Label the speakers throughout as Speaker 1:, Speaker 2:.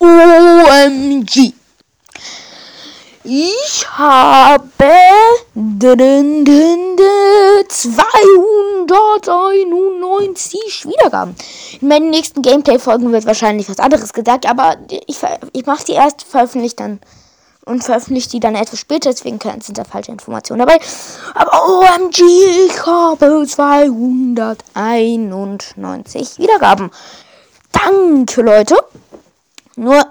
Speaker 1: OMG. Ich habe 291 Wiedergaben. In meinen nächsten Gameplay-Folgen wird wahrscheinlich was anderes gesagt, aber ich, ich mache die erst, veröffentliche dann und veröffentliche die dann etwas später, deswegen sind da falsche Informationen dabei. Aber OMG, ich habe 291 Wiedergaben. Danke, Leute. Nur,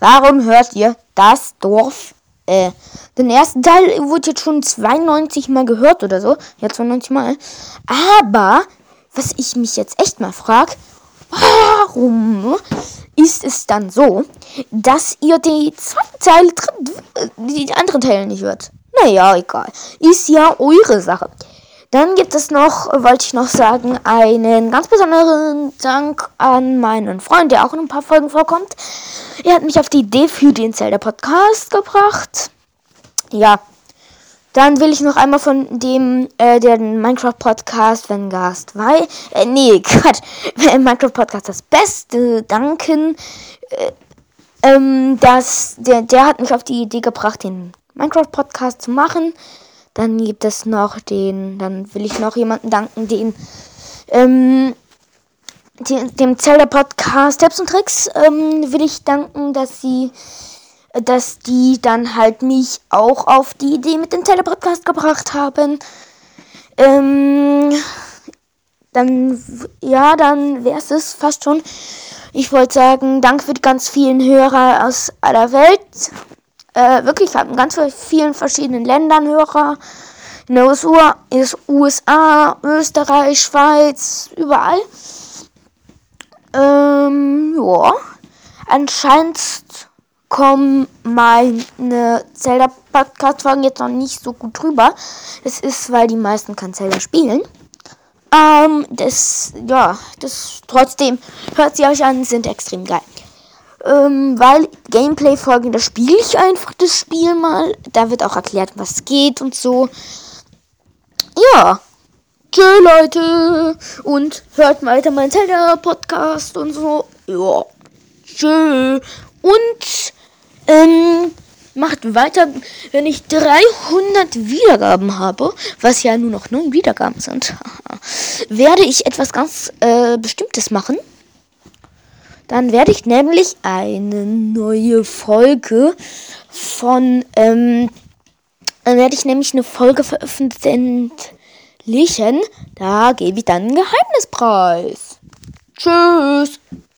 Speaker 1: warum hört ihr das Dorf? Äh, den ersten Teil wurde jetzt schon 92 Mal gehört oder so. Ja, 92 Mal. Aber, was ich mich jetzt echt mal frage, warum ist es dann so, dass ihr die zweite Teile, die anderen Teile nicht hört? Naja, egal. Ist ja eure Sache. Dann gibt es noch, wollte ich noch sagen, einen ganz besonderen Dank an meinen Freund, der auch in ein paar Folgen vorkommt. Er hat mich auf die Idee für den Zelda Podcast gebracht. Ja. Dann will ich noch einmal von dem, äh, den Minecraft Podcast, wenn Gast war, äh, nee, Quatsch, Minecraft Podcast das Beste danken. Äh, ähm, das, der, der hat mich auf die Idee gebracht, den Minecraft Podcast zu machen. Dann gibt es noch den, dann will ich noch jemanden danken, den, ähm, den, dem Zelda Podcast Tipps und Tricks ähm, will ich danken, dass sie, dass die dann halt mich auch auf die Idee mit dem Zelda Podcast gebracht haben. Ähm, dann, ja, dann wäre es fast schon. Ich wollte sagen, danke für die ganz vielen Hörer aus aller Welt. Äh, wirklich, haben ganz vielen verschiedenen Ländern Hörer. In den USA, Österreich, Schweiz, überall. Ähm, ja. Anscheinend kommen meine Zelda-Podcast-Folgen jetzt noch nicht so gut drüber. Das ist, weil die meisten kein Zelda spielen. Ähm, das, ja, das trotzdem hört sie euch an, sind extrem geil. Ähm, weil Gameplay-Folgen, da spiele ich einfach das Spiel mal. Da wird auch erklärt, was geht und so. Ja. Tschö, Leute. Und hört weiter meinen Zelda-Podcast und so. Ja. Tschö. Und, ähm, macht weiter, wenn ich 300 Wiedergaben habe, was ja nur noch 9 Wiedergaben sind, werde ich etwas ganz äh, Bestimmtes machen. Dann werde ich nämlich eine neue Folge von, ähm, dann werde ich nämlich eine Folge veröffentlichen. Da gebe ich dann einen Geheimnispreis. Tschüss.